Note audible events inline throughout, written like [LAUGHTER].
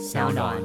小暖。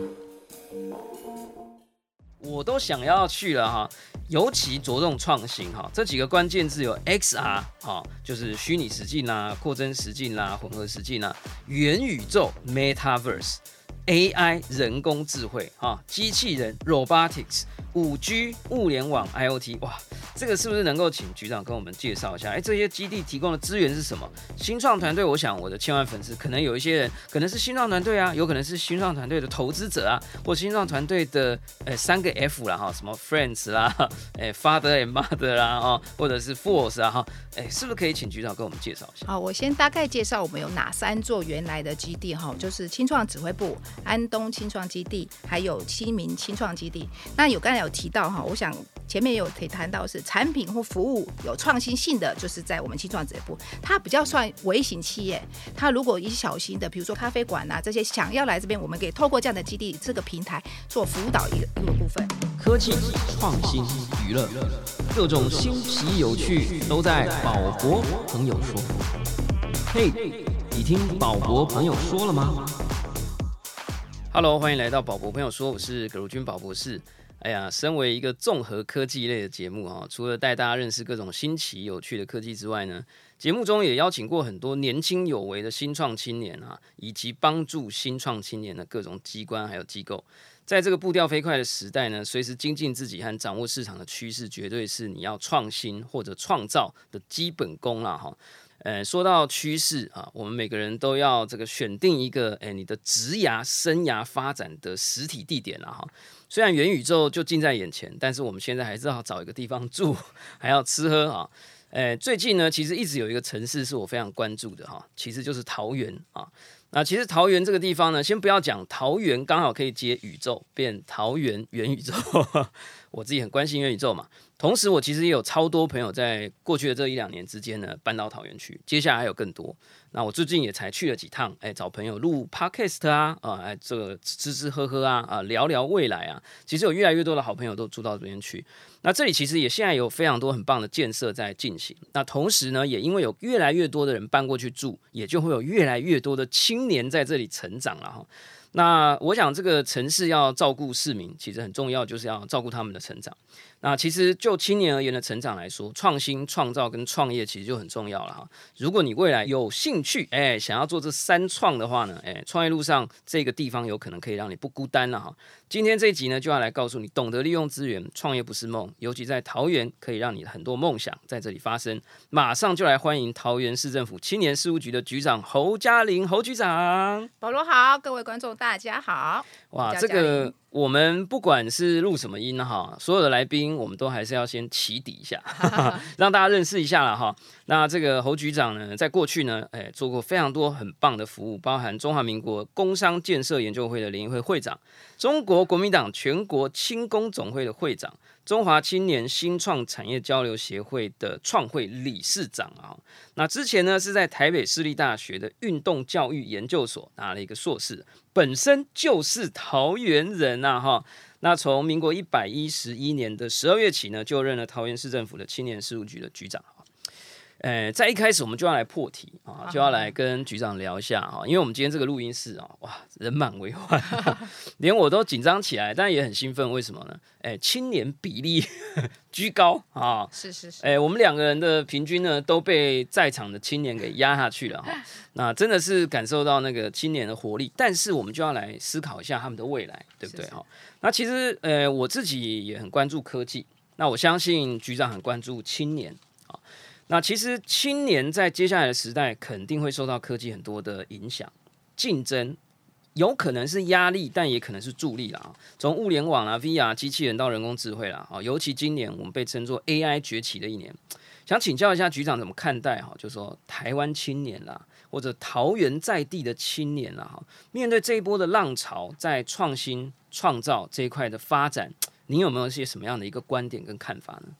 我都想要去了哈，尤其着重创新哈，这几个关键字有 XR 哈，就是虚拟实境啦、扩增实境啦、混合实境啦、元宇宙 （Metaverse）、AI 人工智慧哈、机器人 （Robotics）。五 G 物联网 IOT，哇，这个是不是能够请局长跟我们介绍一下？哎，这些基地提供的资源是什么？新创团队，我想我的千万粉丝可能有一些人，可能是新创团队啊，有可能是新创团队的投资者啊，或新创团队的呃三个 F 啦哈，什么 Friends 啦，[LAUGHS] 哎 Father and Mother 啦哦，或者是 Force 啊哈，哎，是不是可以请局长跟我们介绍一下？好，我先大概介绍我们有哪三座原来的基地哈，就是青创指挥部、安东青创基地，还有七名青创基地。那有刚才有提到哈，我想前面有可以谈到是产品或服务有创新性的，就是在我们青创这一步，它比较算微型企业。它如果一些小型的，比如说咖啡馆啊这些，想要来这边，我们可以透过这样的基地这个平台做辅导一个一个部分。科技创新娱乐，各种新奇有趣都在宝博朋友说。嘿，你听宝博朋友说了吗？Hello，欢迎来到宝博朋友说，我是葛如君宝博士。哎呀，身为一个综合科技类的节目啊，除了带大家认识各种新奇有趣的科技之外呢，节目中也邀请过很多年轻有为的新创青年啊，以及帮助新创青年的各种机关还有机构。在这个步调飞快的时代呢，随时精进自己和掌握市场的趋势，绝对是你要创新或者创造的基本功啦哈。呃，说到趋势啊，我们每个人都要这个选定一个哎，你的职涯生涯发展的实体地点了哈。虽然元宇宙就近在眼前，但是我们现在还是要找一个地方住，还要吃喝啊。诶，最近呢，其实一直有一个城市是我非常关注的哈，其实就是桃园啊。那其实桃园这个地方呢，先不要讲桃园，刚好可以接宇宙，变桃园元宇宙。[LAUGHS] 我自己很关心元宇宙嘛。同时，我其实也有超多朋友在过去的这一两年之间呢，搬到桃园去。接下来还有更多。那我最近也才去了几趟，哎，找朋友录 podcast 啊，啊，哎，这个吃吃喝喝啊，啊，聊聊未来啊。其实有越来越多的好朋友都住到这边去。那这里其实也现在有非常多很棒的建设在进行。那同时呢，也因为有越来越多的人搬过去住，也就会有越来越多的青年在这里成长了哈。那我想，这个城市要照顾市民，其实很重要，就是要照顾他们的成长。那其实就青年而言的成长来说，创新、创造跟创业其实就很重要了哈。如果你未来有兴趣，哎，想要做这三创的话呢，哎，创业路上这个地方有可能可以让你不孤单了哈。今天这一集呢，就要来告诉你，懂得利用资源，创业不是梦，尤其在桃园，可以让你很多梦想在这里发生。马上就来欢迎桃园市政府青年事务局的局长侯嘉玲侯局长。保罗好，各位观众大家好。哇，这个我们不管是录什么音哈，所有的来宾我们都还是要先起底一下，[LAUGHS] 让大家认识一下了哈。那这个侯局长呢，在过去呢，哎，做过非常多很棒的服务，包含中华民国工商建设研究会的联谊会会长，中国国民党全国轻工总会的会长，中华青年新创产业交流协会的创会理事长啊。那之前呢，是在台北市立大学的运动教育研究所拿了一个硕士，本身就是桃园人呐哈。那从民国一百一十一年的十二月起呢，就任了桃园市政府的青年事务局的局长。呃，在一开始我们就要来破题啊，就要来跟局长聊一下哈，因为我们今天这个录音室啊，哇，人满为患，[LAUGHS] 连我都紧张起来，但也很兴奋。为什么呢？哎，青年比例 [LAUGHS] 居高啊，是是是，哎，我们两个人的平均呢都被在场的青年给压下去了哈。[LAUGHS] 那真的是感受到那个青年的活力，但是我们就要来思考一下他们的未来，对不对哈？那其实呃，我自己也很关注科技，那我相信局长很关注青年。那其实青年在接下来的时代肯定会受到科技很多的影响，竞争有可能是压力，但也可能是助力啦。从物联网啊、VR、机器人到人工智慧啦，啊，尤其今年我们被称作 AI 崛起的一年，想请教一下局长怎么看待哈？就说台湾青年啦，或者桃园在地的青年啦，哈，面对这一波的浪潮，在创新创造这一块的发展，您有没有一些什么样的一个观点跟看法呢？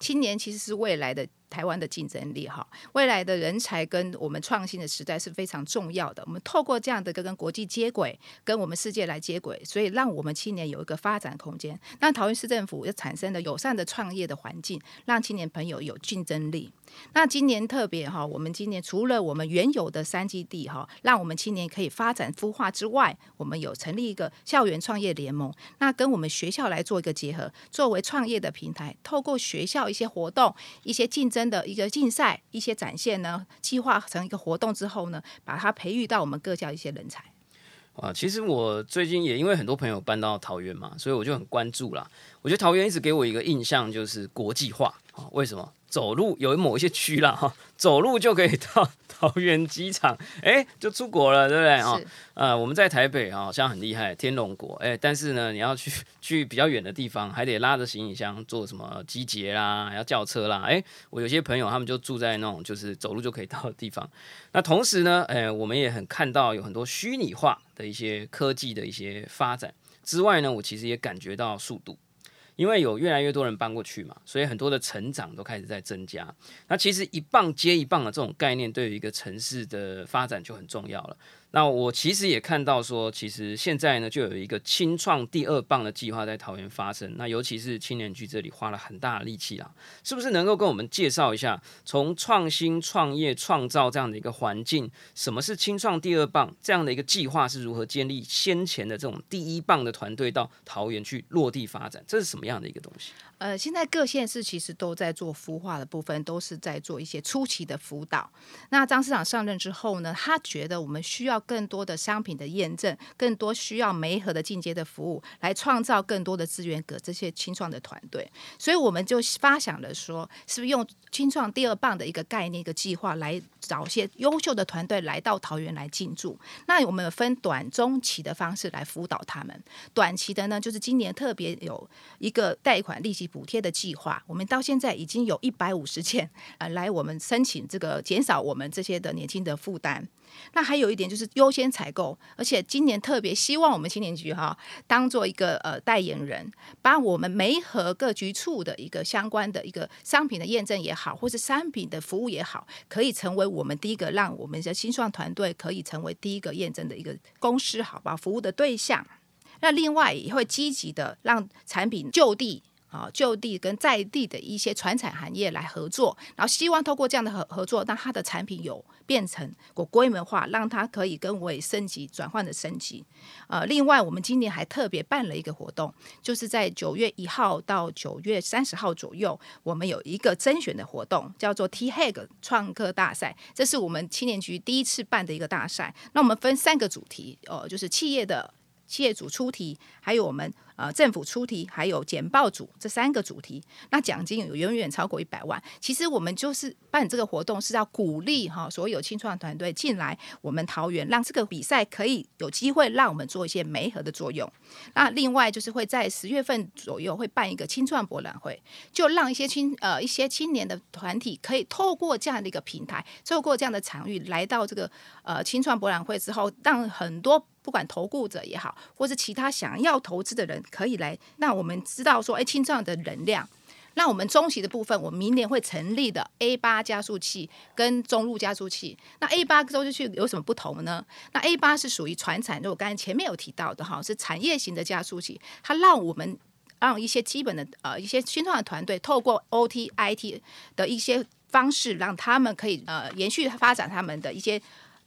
青年其实是未来的。台湾的竞争力哈。未来的人才跟我们创新的时代是非常重要的。我们透过这样的一个跟国际接轨，跟我们世界来接轨，所以让我们青年有一个发展空间。那桃园市政府要产生了友善的创业的环境，让青年朋友有竞争力。那今年特别哈，我们今年除了我们原有的三基地哈，让我们青年可以发展孵化之外，我们有成立一个校园创业联盟，那跟我们学校来做一个结合，作为创业的平台，透过学校一些活动、一些竞争的一个竞赛、一些展现呢，计划成一个活动之后呢，把它培育到我们各校一些人才。啊，其实我最近也因为很多朋友搬到桃园嘛，所以我就很关注啦。我觉得桃园一直给我一个印象就是国际化啊，为什么？走路有某一些区啦，哈，走路就可以到桃园机场，哎，就出国了，对不对啊？呃，我们在台北好像很厉害，天龙国，哎，但是呢，你要去 [LAUGHS] 去比较远的地方，还得拉着行李箱做什么集结啦，要叫车啦，哎，我有些朋友他们就住在那种就是走路就可以到的地方。[LAUGHS] 那同时呢，哎，我们也很看到有很多虚拟化的一些科技的一些发展之外呢，我其实也感觉到速度。因为有越来越多人搬过去嘛，所以很多的成长都开始在增加。那其实一棒接一棒的这种概念，对于一个城市的发展就很重要了。那我其实也看到说，其实现在呢，就有一个清创第二棒的计划在桃园发生。那尤其是青年局这里花了很大的力气啦，是不是能够跟我们介绍一下，从创新创业创造这样的一个环境，什么是清创第二棒这样的一个计划是如何建立先前的这种第一棒的团队到桃园去落地发展？这是什么样的一个东西？呃，现在各县市其实都在做孵化的部分，都是在做一些初期的辅导。那张市长上任之后呢，他觉得我们需要更多的商品的验证，更多需要媒合的进阶的服务，来创造更多的资源给这些青创的团队。所以我们就发想了说，是不是用青创第二棒的一个概念、一个计划，来找些优秀的团队来到桃园来进驻。那我们分短、中期的方式来辅导他们。短期的呢，就是今年特别有一个贷款利息。补贴的计划，我们到现在已经有一百五十件 [LAUGHS] 呃来我们申请这个减少我们这些的年轻的负担。那还有一点就是优先采购，而且今年特别希望我们青年局哈当做一个呃代言人，把我们梅和各局处的一个相关的一个商品的验证也好，或是商品的服务也好，可以成为我们第一个让我们的新创团队可以成为第一个验证的一个公司，好吧？服务的对象。那另外也会积极的让产品就地。啊，就地跟在地的一些传产行业来合作，然后希望透过这样的合合作，让它的产品有变成国规模化，让它可以跟为升级转换的升级。呃，另外我们今年还特别办了一个活动，就是在九月一号到九月三十号左右，我们有一个甄选的活动，叫做 T Hag 创客大赛，这是我们青年局第一次办的一个大赛。那我们分三个主题，呃，就是企业的。企业组出题，还有我们呃政府出题，还有简报组这三个主题，那奖金有远远超过一百万。其实我们就是办这个活动，是要鼓励哈所有青创团队进来我们桃园，让这个比赛可以有机会让我们做一些媒合的作用。那另外就是会在十月份左右会办一个青创博览会，就让一些青呃一些青年的团体可以透过这样的一个平台，透过这样的场域来到这个呃青创博览会之后，让很多。不管投顾者也好，或是其他想要投资的人，可以来。那我们知道说，哎，青创的能量。那我们中期的部分，我明年会成立的 A 八加速器跟中路加速器。那 A 八加速器有什么不同呢？那 A 八是属于传产，就我刚才前面有提到的哈，是产业型的加速器，它让我们让一些基本的呃一些新创的团队，透过 OT IT 的一些方式，让他们可以呃延续发展他们的一些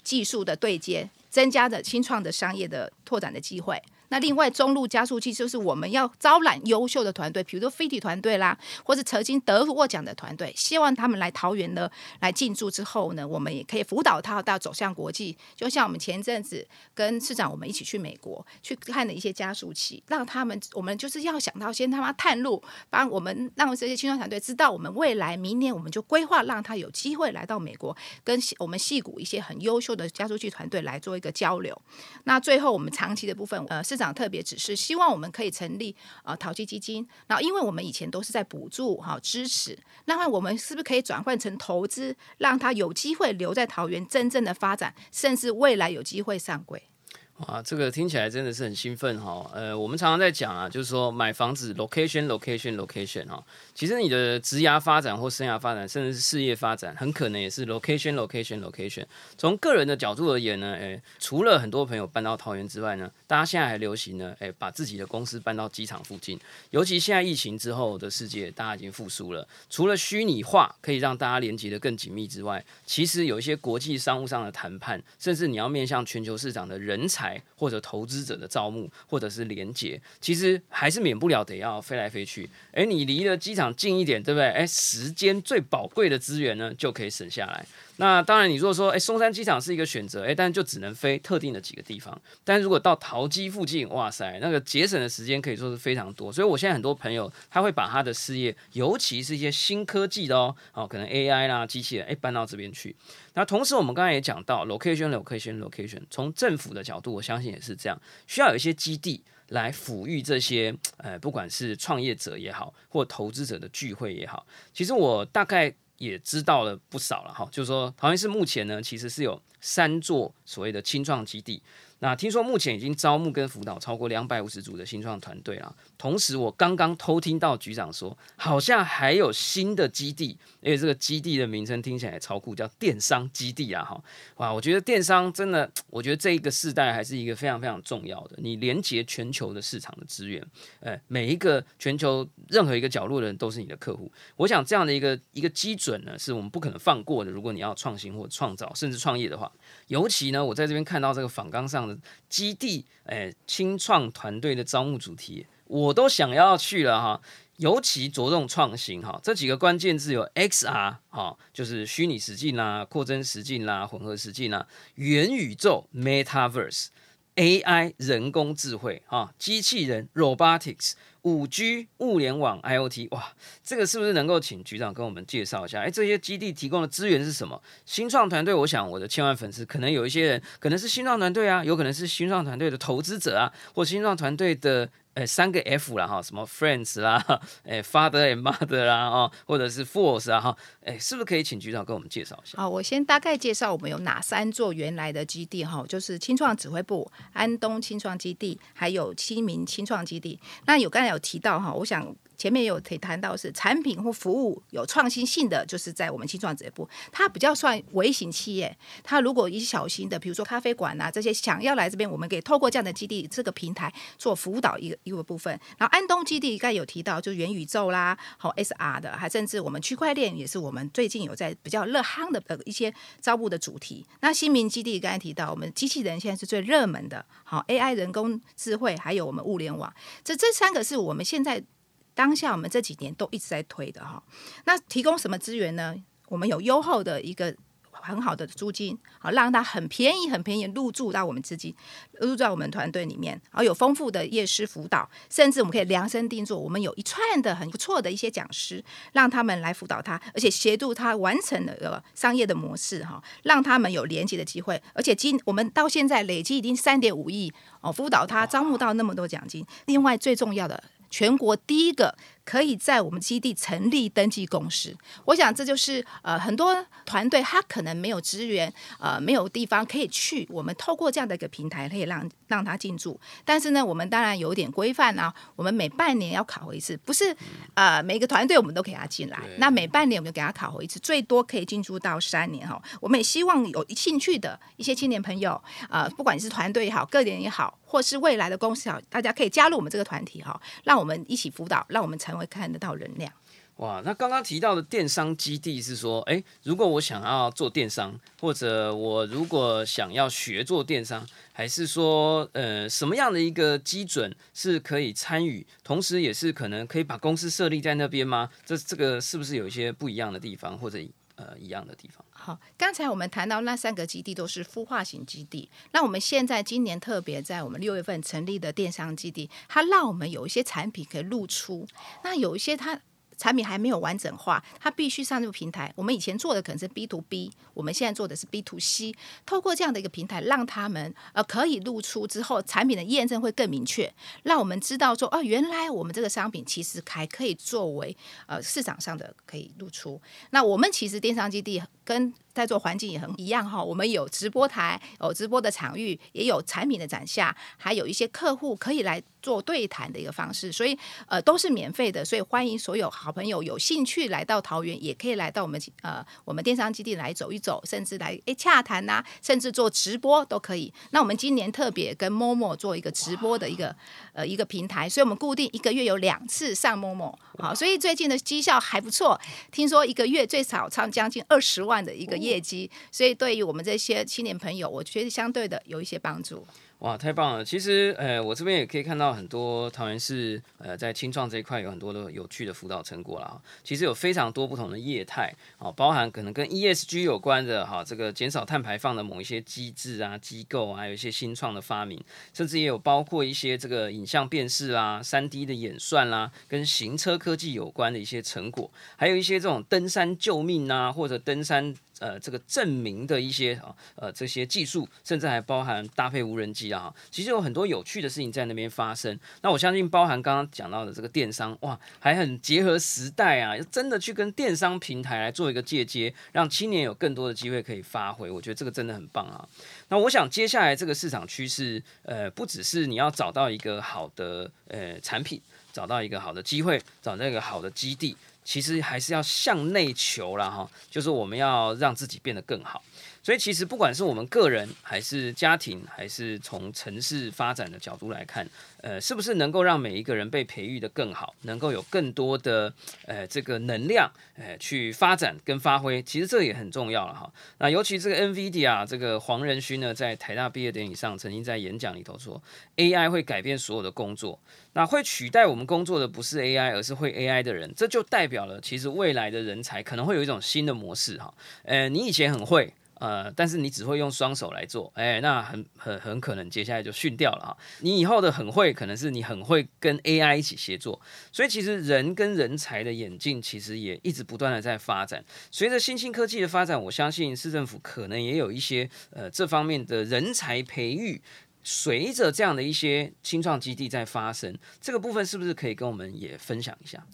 技术的对接。增加的新创的商业的拓展的机会。那另外，中路加速器就是我们要招揽优秀的团队，比如说飞体团队啦，或是曾经得过奖的团队，希望他们来桃园呢来进驻之后呢，我们也可以辅导他到走向国际。就像我们前阵子跟市长我们一起去美国去看的一些加速器，让他们我们就是要想到先他妈探路，帮我们让这些青创团队知道我们未来明年我们就规划让他有机会来到美国，跟我们戏谷一些很优秀的加速器团队来做一个交流。那最后我们长期的部分，呃，市长特别指示，希望我们可以成立啊淘气基金。然后，因为我们以前都是在补助哈支持，那么我们是不是可以转换成投资，让他有机会留在桃园真正的发展，甚至未来有机会上轨？哇，这个听起来真的是很兴奋哈。呃，我们常常在讲啊，就是说买房子 location location location 哈。其实你的职涯发展或生涯发展，甚至是事业发展，很可能也是 location location location。从个人的角度而言呢，诶，除了很多朋友搬到桃园之外呢，大家现在还流行呢，诶，把自己的公司搬到机场附近。尤其现在疫情之后的世界，大家已经复苏了。除了虚拟化可以让大家连接的更紧密之外，其实有一些国际商务上的谈判，甚至你要面向全球市场的人才。或者投资者的招募，或者是连接，其实还是免不了得要飞来飞去。诶，你离了机场近一点，对不对？诶，时间最宝贵的资源呢，就可以省下来。那当然，你如果说，诶，松山机场是一个选择，诶，但就只能飞特定的几个地方。但如果到桃机附近，哇塞，那个节省的时间可以说是非常多。所以我现在很多朋友，他会把他的事业，尤其是一些新科技的哦，哦，可能 AI 啦、机器人，诶，搬到这边去。那同时，我们刚才也讲到 location，location，location，从政府的角度，我相信也是这样，需要有一些基地来抚育这些，呃，不管是创业者也好，或投资者的聚会也好。其实我大概。也知道了不少了哈，就是说桃园市目前呢，其实是有三座所谓的青创基地。那听说目前已经招募跟辅导超过两百五十组的青创团队了。同时，我刚刚偷听到局长说，好像还有新的基地，而且这个基地的名称听起来超酷，叫电商基地啊！哈，哇，我觉得电商真的，[TSK] 我觉得这一个世代还是一个非常非常重要的，你连接全球的市场的资源，哎，每一个全球任何一个角落的人都是你的客户。我想这样的一个一个基准呢，是我们不可能放过的。如果你要创新或创造，甚至创业的话。尤其呢，我在这边看到这个访纲上的基地，诶，清创团队的招募主题，我都想要去了哈。尤其着重创新哈，这几个关键字有 XR 哈，就是虚拟实境啦、扩增实境啦、混合实境啦、元宇宙 （Metaverse）、AI 人工智慧哈、机器人 （Robotics）。五 G 物联网 IOT，哇，这个是不是能够请局长跟我们介绍一下？哎，这些基地提供的资源是什么？新创团队，我想我的千万粉丝可能有一些人，可能是新创团队啊，有可能是新创团队的投资者啊，或新创团队的。诶，三个 F 啦哈，什么 Friends 啦，诶，Father and Mother 啦，哈，或者是 Force 啊哈，诶，是不是可以请局长跟我们介绍一下？好，我先大概介绍我们有哪三座原来的基地哈，就是青创指挥部、安东青创基地，还有七名青创基地。那有刚才有提到哈，我想。前面有可以谈到是产品或服务有创新性的，就是在我们青创这一步，它比较算微型企业。它如果一些小型的，比如说咖啡馆啊这些，想要来这边，我们可以透过这样的基地这个平台做辅导一个一个部分。然后安东基地刚才有提到，就元宇宙啦，好 SR 的，还甚至我们区块链也是我们最近有在比较热夯的呃一些招募的主题。那新民基地刚才提到，我们机器人现在是最热门的，好 AI 人工智慧，还有我们物联网，这这三个是我们现在。当下我们这几年都一直在推的哈，那提供什么资源呢？我们有优厚的一个很好的租金，好让他很便宜很便宜入住到我们资金入住到我们团队里面，然后有丰富的夜师辅导，甚至我们可以量身定做，我们有一串的很不错的一些讲师，让他们来辅导他，而且协助他完成了个商业的模式哈，让他们有连接的机会，而且今我们到现在累计已经三点五亿哦，辅导他招募到那么多奖金，另外最重要的。全国第一个。可以在我们基地成立登记公司，我想这就是呃很多团队他可能没有资源，呃没有地方可以去，我们透过这样的一个平台可以让让他进驻。但是呢，我们当然有点规范啊，我们每半年要考核一次，不是呃每个团队我们都给他进来，那每半年我们就给他考核一次，最多可以进驻到三年哈。我们也希望有兴趣的一些青年朋友，呃不管是团队也好，个人也好，或是未来的公司好，大家可以加入我们这个团体哈，让我们一起辅导，让我们成。会看得到人量。哇，那刚刚提到的电商基地是说，哎，如果我想要做电商，或者我如果想要学做电商，还是说，呃，什么样的一个基准是可以参与，同时也是可能可以把公司设立在那边吗？这这个是不是有一些不一样的地方，或者呃一样的地方？好，刚才我们谈到那三个基地都是孵化型基地，那我们现在今年特别在我们六月份成立的电商基地，它让我们有一些产品可以露出，那有一些它。产品还没有完整化，它必须上这个平台。我们以前做的可能是 B to B，我们现在做的是 B to C。透过这样的一个平台，让他们呃可以露出之后，产品的验证会更明确，让我们知道说哦，原来我们这个商品其实还可以作为呃市场上的可以露出。那我们其实电商基地跟在做环境也很一样哈，我们有直播台，有直播的场域，也有产品的展下，还有一些客户可以来做对谈的一个方式，所以呃都是免费的，所以欢迎所有好朋友有兴趣来到桃园，也可以来到我们呃我们电商基地来走一走，甚至来诶洽谈呐，甚至做直播都可以。那我们今年特别跟 Momo 做一个直播的一个呃一个平台，所以我们固定一个月有两次上 Momo，好，所以最近的绩效还不错，听说一个月最少唱将近二十万的一个。业绩，所以对于我们这些青年朋友，我觉得相对的有一些帮助。哇，太棒了！其实，呃，我这边也可以看到很多桃园市，呃，在青创这一块有很多的有趣的辅导成果啦。其实有非常多不同的业态，哦，包含可能跟 ESG 有关的，哈，这个减少碳排放的某一些机制啊、机构啊，有一些新创的发明，甚至也有包括一些这个影像辨识啦、三 D 的演算啦，跟行车科技有关的一些成果，还有一些这种登山救命啊，或者登山。呃，这个证明的一些啊，呃，这些技术，甚至还包含搭配无人机啊，其实有很多有趣的事情在那边发生。那我相信，包含刚刚讲到的这个电商，哇，还很结合时代啊，真的去跟电商平台来做一个借接，让青年有更多的机会可以发挥。我觉得这个真的很棒啊。那我想接下来这个市场趋势，呃，不只是你要找到一个好的呃产品，找到一个好的机会，找到一个好的基地。其实还是要向内求了哈，就是我们要让自己变得更好。所以其实不管是我们个人，还是家庭，还是从城市发展的角度来看，呃，是不是能够让每一个人被培育的更好，能够有更多的呃这个能量，呃去发展跟发挥，其实这也很重要了哈。那尤其这个 NVIDIA 这个黄仁勋呢，在台大毕业典礼上曾经在演讲里头说，AI 会改变所有的工作，那会取代我们工作的不是 AI，而是会 AI 的人，这就代表了其实未来的人才可能会有一种新的模式哈。呃，你以前很会。呃，但是你只会用双手来做，哎，那很很很可能接下来就训掉了哈。你以后的很会，可能是你很会跟 AI 一起协作，所以其实人跟人才的演进，其实也一直不断的在发展。随着新兴科技的发展，我相信市政府可能也有一些呃这方面的人才培育，随着这样的一些青创基地在发生，这个部分是不是可以跟我们也分享一下？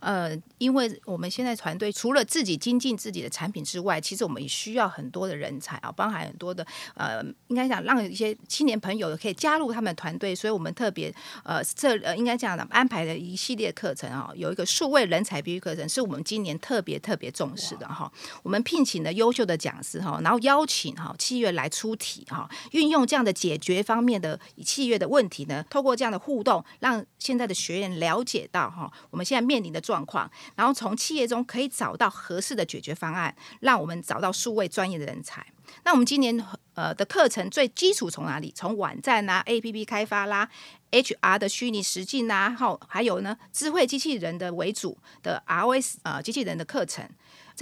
呃，因为我们现在团队除了自己精进自己的产品之外，其实我们也需要很多的人才啊，包含很多的呃，应该讲让一些青年朋友可以加入他们团队，所以我们特别呃，这呃应该讲的安排了一系列课程啊，有一个数位人才培育课程，是我们今年特别特别重视的哈。我们聘请了优秀的讲师哈，然后邀请哈企业来出题哈，运用这样的解决方面的企业的问题呢，透过这样的互动，让现在的学员了解到哈，我们现在面临的状况，然后从企业中可以找到合适的解决方案，让我们找到数位专业的人才。那我们今年呃的课程最基础从哪里？从网站啦、A P P 开发啦、H R 的虚拟实境啦，后还有呢智慧机器人的为主的 R O S 呃机器人的课程。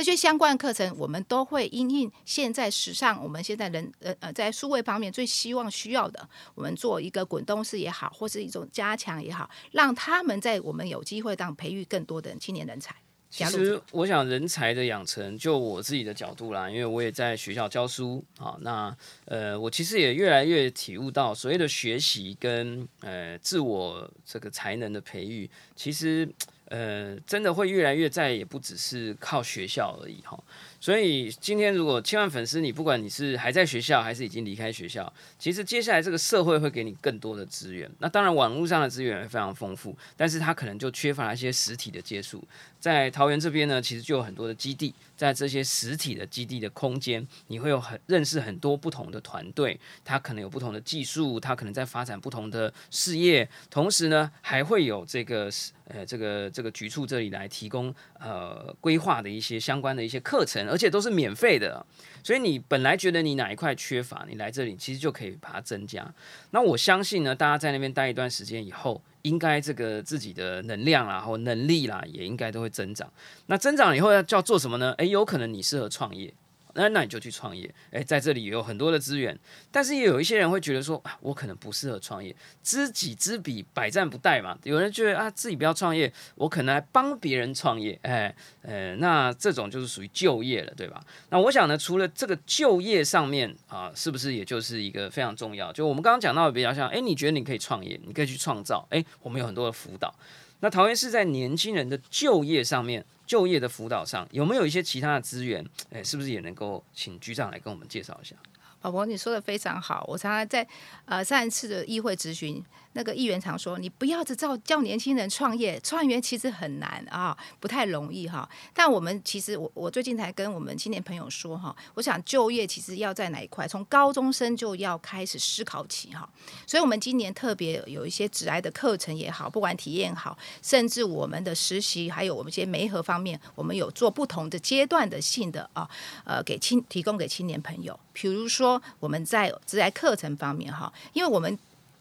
这些相关课程，我们都会因应现在时尚，我们现在人呃呃在数位方面最希望需要的，我们做一个滚动式也好，或是一种加强也好，让他们在我们有机会当培育更多的青年人才。其实我想人才的养成，就我自己的角度啦，因为我也在学校教书啊，那呃我其实也越来越体悟到，所谓的学习跟呃自我这个才能的培育，其实。呃，真的会越来越再也不只是靠学校而已哈。所以今天如果千万粉丝，你不管你是还在学校还是已经离开学校，其实接下来这个社会会给你更多的资源。那当然网络上的资源也非常丰富，但是它可能就缺乏一些实体的接触。在桃园这边呢，其实就有很多的基地，在这些实体的基地的空间，你会有很认识很多不同的团队，它可能有不同的技术，它可能在发展不同的事业，同时呢，还会有这个呃这个这个局处这里来提供呃规划的一些相关的一些课程，而且都是免费的，所以你本来觉得你哪一块缺乏，你来这里其实就可以把它增加。那我相信呢，大家在那边待一段时间以后。应该这个自己的能量啦，或能力啦，也应该都会增长。那增长以后要叫做什么呢？诶，有可能你适合创业。那那你就去创业，诶，在这里有很多的资源，但是也有一些人会觉得说，啊我可能不适合创业，知己知彼，百战不殆嘛。有人觉得啊，自己不要创业，我可能来帮别人创业，诶，呃，那这种就是属于就业了，对吧？那我想呢，除了这个就业上面啊，是不是也就是一个非常重要？就我们刚刚讲到的比较像，诶，你觉得你可以创业，你可以去创造，诶，我们有很多的辅导。那桃园是在年轻人的就业上面。就业的辅导上，有没有一些其他的资源？哎，是不是也能够请局长来跟我们介绍一下？宝宝，你说的非常好。我常常在呃上一次的议会咨询。那个议员常说：“你不要只叫叫年轻人创业，创业其实很难啊，不太容易哈。”但我们其实，我我最近才跟我们青年朋友说哈，我想就业其实要在哪一块，从高中生就要开始思考起哈。所以，我们今年特别有一些职癌的课程也好，不管体验好，甚至我们的实习，还有我们一些媒合方面，我们有做不同的阶段的性的啊，呃，给青提供给青年朋友。比如说，我们在职癌课程方面哈，因为我们。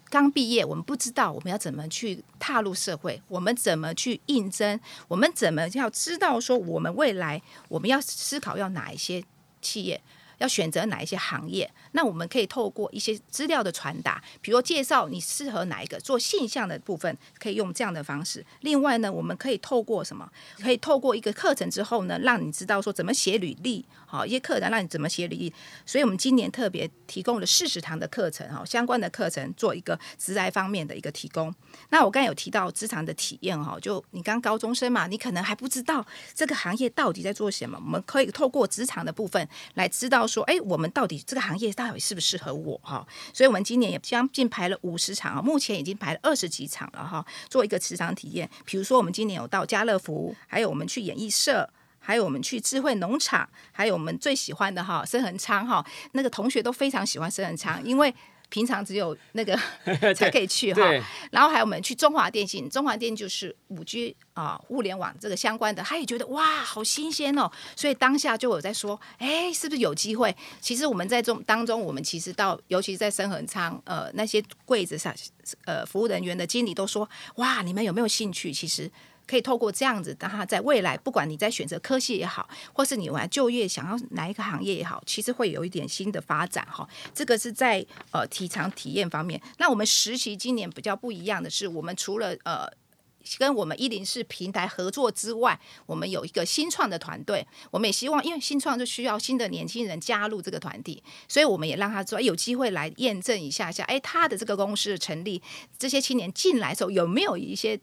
刚毕业，我们不知道我们要怎么去踏入社会，我们怎么去应征，我们怎么要知道说我们未来我们要思考要哪一些企业。要选择哪一些行业？那我们可以透过一些资料的传达，比如介绍你适合哪一个做现象的部分，可以用这样的方式。另外呢，我们可以透过什么？可以透过一个课程之后呢，让你知道说怎么写履历，好一些课程让你怎么写履历。所以我们今年特别提供了四十堂的课程，哈，相关的课程做一个职来方面的一个提供。那我刚才有提到职场的体验，哈，就你刚高中生嘛，你可能还不知道这个行业到底在做什么，我们可以透过职场的部分来知道。说，哎，我们到底这个行业到底适不适合我哈？所以，我们今年也将近排了五十场啊，目前已经排了二十几场了哈，做一个磁场体验。比如说，我们今年有到家乐福，还有我们去演艺社，还有我们去智慧农场，还有我们最喜欢的哈生恒昌哈，那个同学都非常喜欢生恒昌，因为。平常只有那个 [LAUGHS] 才可以去哈，然后还有我们去中华电信，中华电就是五 G 啊，物联网这个相关的，他也觉得哇，好新鲜哦，所以当下就有在说，哎，是不是有机会？其实我们在中当中，我们其实到，尤其是在深恒仓，呃，那些柜子上，呃，服务人员的经理都说，哇，你们有没有兴趣？其实。可以透过这样子，让他在未来，不管你在选择科系也好，或是你玩就业想要哪一个行业也好，其实会有一点新的发展哈。这个是在呃体场体验方面。那我们实习今年比较不一样的是，我们除了呃跟我们一零四平台合作之外，我们有一个新创的团队。我们也希望，因为新创就需要新的年轻人加入这个团体，所以我们也让他做有机会来验证一下下，哎，他的这个公司的成立，这些青年进来的时候有没有一些。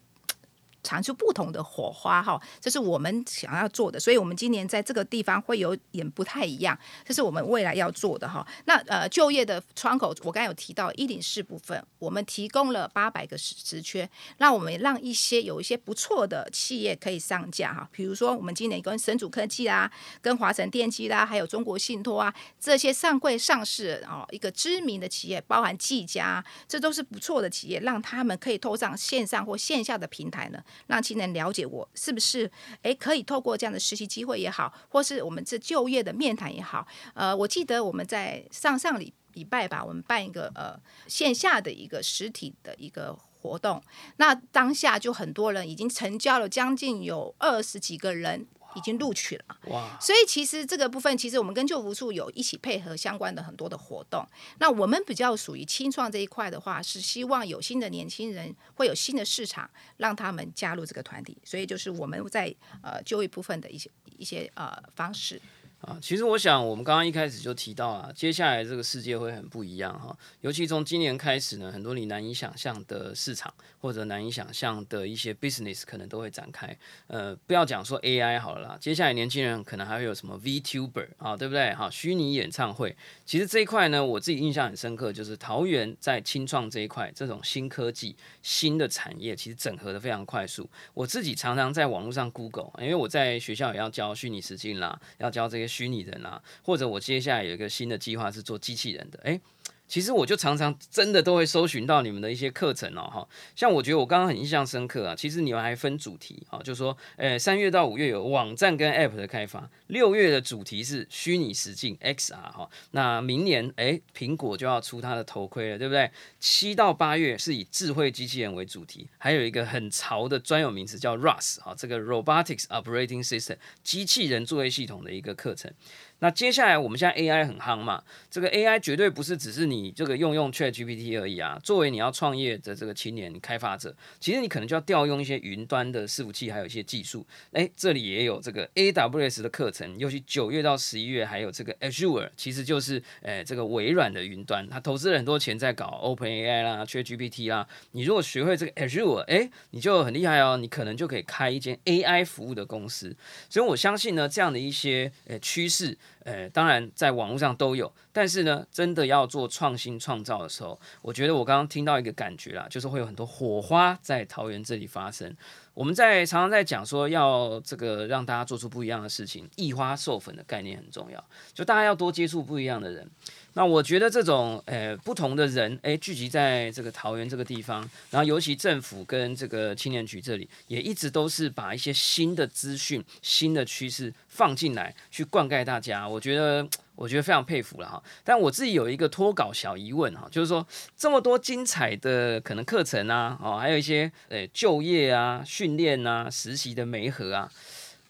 尝出不同的火花哈，这是我们想要做的，所以我们今年在这个地方会有点不太一样，这是我们未来要做的哈。那呃，就业的窗口，我刚才有提到一零四部分，我们提供了八百个职缺，那我们让一些有一些不错的企业可以上架哈，比如说我们今年跟神主科技啦、跟华晨电机啦，还有中国信托啊这些上柜上市哦一个知名的企业，包含技嘉，这都是不错的企业，让他们可以透上线上或线下的平台呢。让青年了解我是不是诶可以透过这样的实习机会也好，或是我们这就业的面谈也好，呃，我记得我们在上上礼礼拜吧，我们办一个呃线下的一个实体的一个活动，那当下就很多人已经成交了，将近有二十几个人。已经录取了，哇！所以其实这个部分，其实我们跟救福处有一起配合相关的很多的活动。那我们比较属于清创这一块的话，是希望有新的年轻人会有新的市场，让他们加入这个团体。所以就是我们在呃就业部分的一些一些呃方式。啊，其实我想，我们刚刚一开始就提到啊，接下来这个世界会很不一样哈。尤其从今年开始呢，很多你难以想象的市场或者难以想象的一些 business 可能都会展开。呃，不要讲说 AI 好了啦，接下来年轻人可能还会有什么 VTuber 啊，对不对？哈，虚拟演唱会。其实这一块呢，我自己印象很深刻，就是桃园在清创这一块，这种新科技、新的产业，其实整合的非常快速。我自己常常在网络上 Google，因为我在学校也要教虚拟实境啦，要教这些。虚拟人啊，或者我接下来有一个新的计划是做机器人的，诶。其实我就常常真的都会搜寻到你们的一些课程哦，哈，像我觉得我刚刚很印象深刻啊。其实你们还分主题啊，就说，诶，三月到五月有网站跟 App 的开发，六月的主题是虚拟实境 XR 哈。那明年诶，苹果就要出它的头盔了，对不对？七到八月是以智慧机器人为主题，还有一个很潮的专有名词叫 ROS 哈，这个 Robotics Operating System 机器人作业系统的一个课程。那接下来我们现在 AI 很夯嘛，这个 AI 绝对不是只是你这个用用 Chat GPT 而已啊。作为你要创业的这个青年开发者，其实你可能就要调用一些云端的伺服器，还有一些技术。诶，这里也有这个 AWS 的课程，尤其九月到十一月还有这个 Azure，其实就是诶这个微软的云端，他投资了很多钱在搞 OpenAI 啦、Chat GPT 啦。你如果学会这个 Azure，诶，你就很厉害哦，你可能就可以开一间 AI 服务的公司。所以我相信呢，这样的一些诶趋势。呃，当然，在网络上都有，但是呢，真的要做创新创造的时候，我觉得我刚刚听到一个感觉啦，就是会有很多火花在桃园这里发生。我们在常常在讲说，要这个让大家做出不一样的事情，异花授粉的概念很重要，就大家要多接触不一样的人。那我觉得这种呃不同的人诶聚集在这个桃园这个地方，然后尤其政府跟这个青年局这里也一直都是把一些新的资讯、新的趋势放进来，去灌溉大家。我觉得我觉得非常佩服了哈。但我自己有一个脱稿小疑问哈，就是说这么多精彩的可能课程啊，哦，还有一些诶就业啊、训练啊、实习的媒合啊，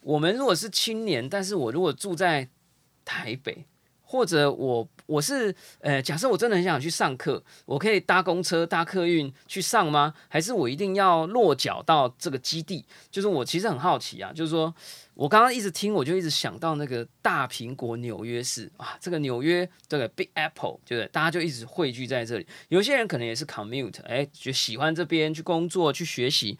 我们如果是青年，但是我如果住在台北。或者我我是呃，假设我真的很想去上课，我可以搭公车搭客运去上吗？还是我一定要落脚到这个基地？就是我其实很好奇啊，就是说我刚刚一直听，我就一直想到那个大苹果纽约市啊，这个纽约这个 Big Apple，对不对？大家就一直汇聚在这里。有些人可能也是 commute，哎，就喜欢这边去工作去学习。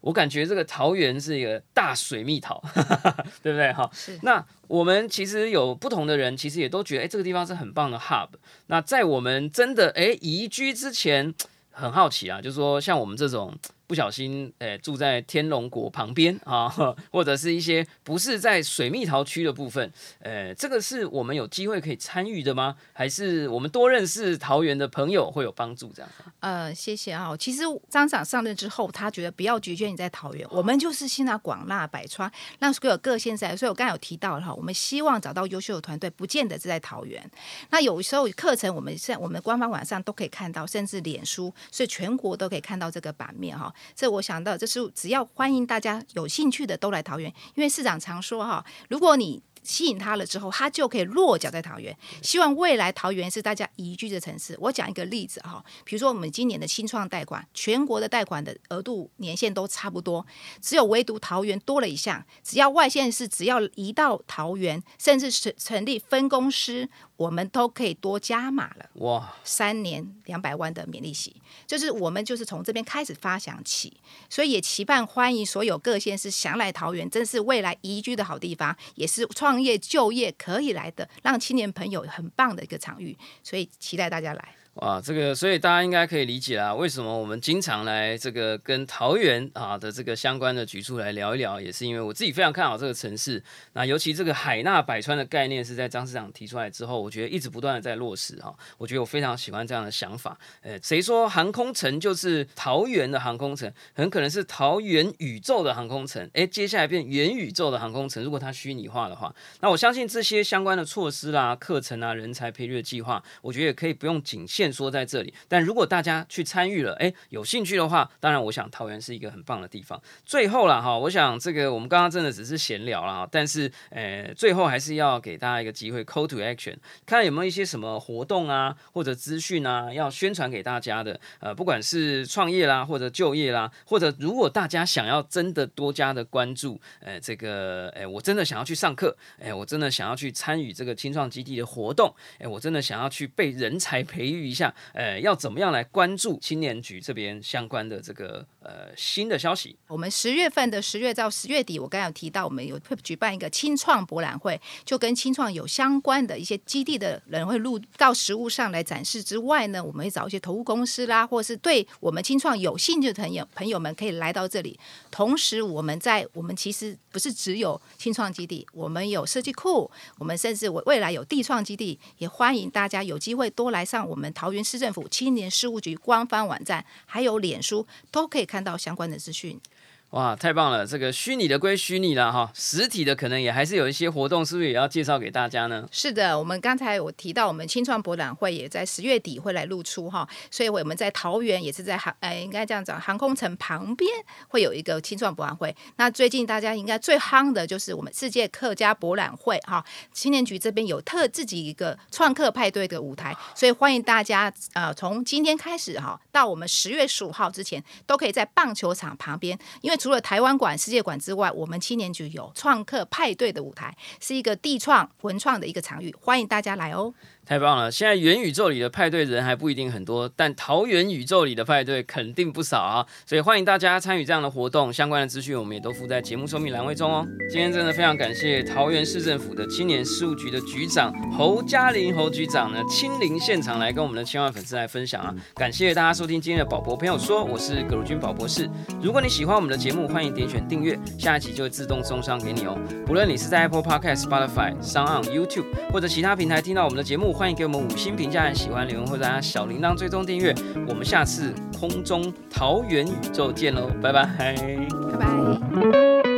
我感觉这个桃园是一个大水蜜桃，[LAUGHS] 对不对？哈，是。那我们其实有不同的人，其实也都觉得，哎，这个地方是很棒的 hub。那在我们真的哎移居之前，很好奇啊，就是说像我们这种。不小心，诶，住在天龙国旁边 [LAUGHS] 啊，或者是一些不是在水蜜桃区的部分，诶，这个是我们有机会可以参与的吗？还是我们多认识桃园的朋友会有帮助？这样？呃，谢谢啊。其实张长上任之后，他觉得不要局限你在桃园，我们就是现在广纳百川，让所有各县在。所以我刚才有提到哈，我们希望找到优秀的团队，不见得是在桃园。那有时候课程，我们现在我们官方网上都可以看到，甚至脸书，所以全国都可以看到这个版面哈。这我想到，这是只要欢迎大家有兴趣的都来桃园，因为市长常说哈，如果你吸引他了之后，他就可以落脚在桃园。希望未来桃园是大家宜居的城市。我讲一个例子哈，比如说我们今年的新创贷款，全国的贷款的额度年限都差不多，只有唯独桃园多了一项，只要外县市只要移到桃园，甚至是成立分公司。我们都可以多加码了哇！三年两百万的免利息，就是我们就是从这边开始发想起，所以也期盼欢迎所有各县市想来桃园，真是未来宜居的好地方，也是创创业就业可以来的，让青年朋友很棒的一个场域，所以期待大家来。哇，这个所以大家应该可以理解啦，为什么我们经常来这个跟桃园啊的这个相关的局处来聊一聊，也是因为我自己非常看好这个城市。那尤其这个海纳百川的概念是在张市长提出来之后，我觉得一直不断的在落实哈。我觉得我非常喜欢这样的想法。呃，谁说航空城就是桃园的航空城？很可能是桃园宇宙的航空城。哎，接下来变元宇宙的航空城。如果它虚拟化的话，那我相信这些相关的措施啦、课程啊、人才培育的计划，我觉得也可以不用仅限。说在这里，但如果大家去参与了，哎，有兴趣的话，当然，我想桃园是一个很棒的地方。最后了哈，我想这个我们刚刚真的只是闲聊了，但是，呃，最后还是要给大家一个机会，call to action，看有没有一些什么活动啊，或者资讯啊，要宣传给大家的。呃，不管是创业啦，或者就业啦，或者如果大家想要真的多加的关注，呃，这个，哎，我真的想要去上课，哎，我真的想要去参与这个青创基地的活动，哎，我真的想要去被人才培育一下。呃，要怎么样来关注青年局这边相关的这个呃新的消息？我们十月份的十月到十月底，我刚刚有提到，我们有会举办一个青创博览会，就跟青创有相关的一些基地的人会录到实物上来展示之外呢，我们会找一些投资公司啦，或是对我们青创有兴趣的朋友朋友们可以来到这里。同时，我们在我们其实不是只有青创基地，我们有设计库，我们甚至我未来有地创基地，也欢迎大家有机会多来上我们桃园市政府青年事务局官方网站，还有脸书，都可以看到相关的资讯。哇，太棒了！这个虚拟的归虚拟了哈，实体的可能也还是有一些活动，是不是也要介绍给大家呢？是的，我们刚才我提到，我们青创博览会也在十月底会来露出哈，所以我们在桃园也是在航，呃，应该这样讲，航空城旁边会有一个青创博览会。那最近大家应该最夯的就是我们世界客家博览会哈，青年局这边有特自己一个创客派对的舞台，所以欢迎大家呃从今天开始哈，到我们十月十五号之前，都可以在棒球场旁边，因为除了台湾馆、世界馆之外，我们青年局有创客派对的舞台，是一个地创、文创的一个场域，欢迎大家来哦。太棒了！现在元宇宙里的派对人还不一定很多，但桃园宇宙里的派对肯定不少啊！所以欢迎大家参与这样的活动，相关的资讯我们也都附在节目说明栏位中哦。今天真的非常感谢桃园市政府的青年事务局的局长侯嘉玲侯局长呢亲临现场来跟我们的千万粉丝来分享啊！感谢大家收听今天的宝博朋友说，我是葛如君宝博士。如果你喜欢我们的节目，欢迎点选订阅，下一集就会自动送上给你哦。不论你是在 Apple Podcast、Spotify、s o n YouTube 或者其他平台听到我们的节目，欢迎给我们五星。评价、喜欢留言或者按小铃铛追踪订阅，我们下次空中桃园宇宙见喽，拜拜，拜拜。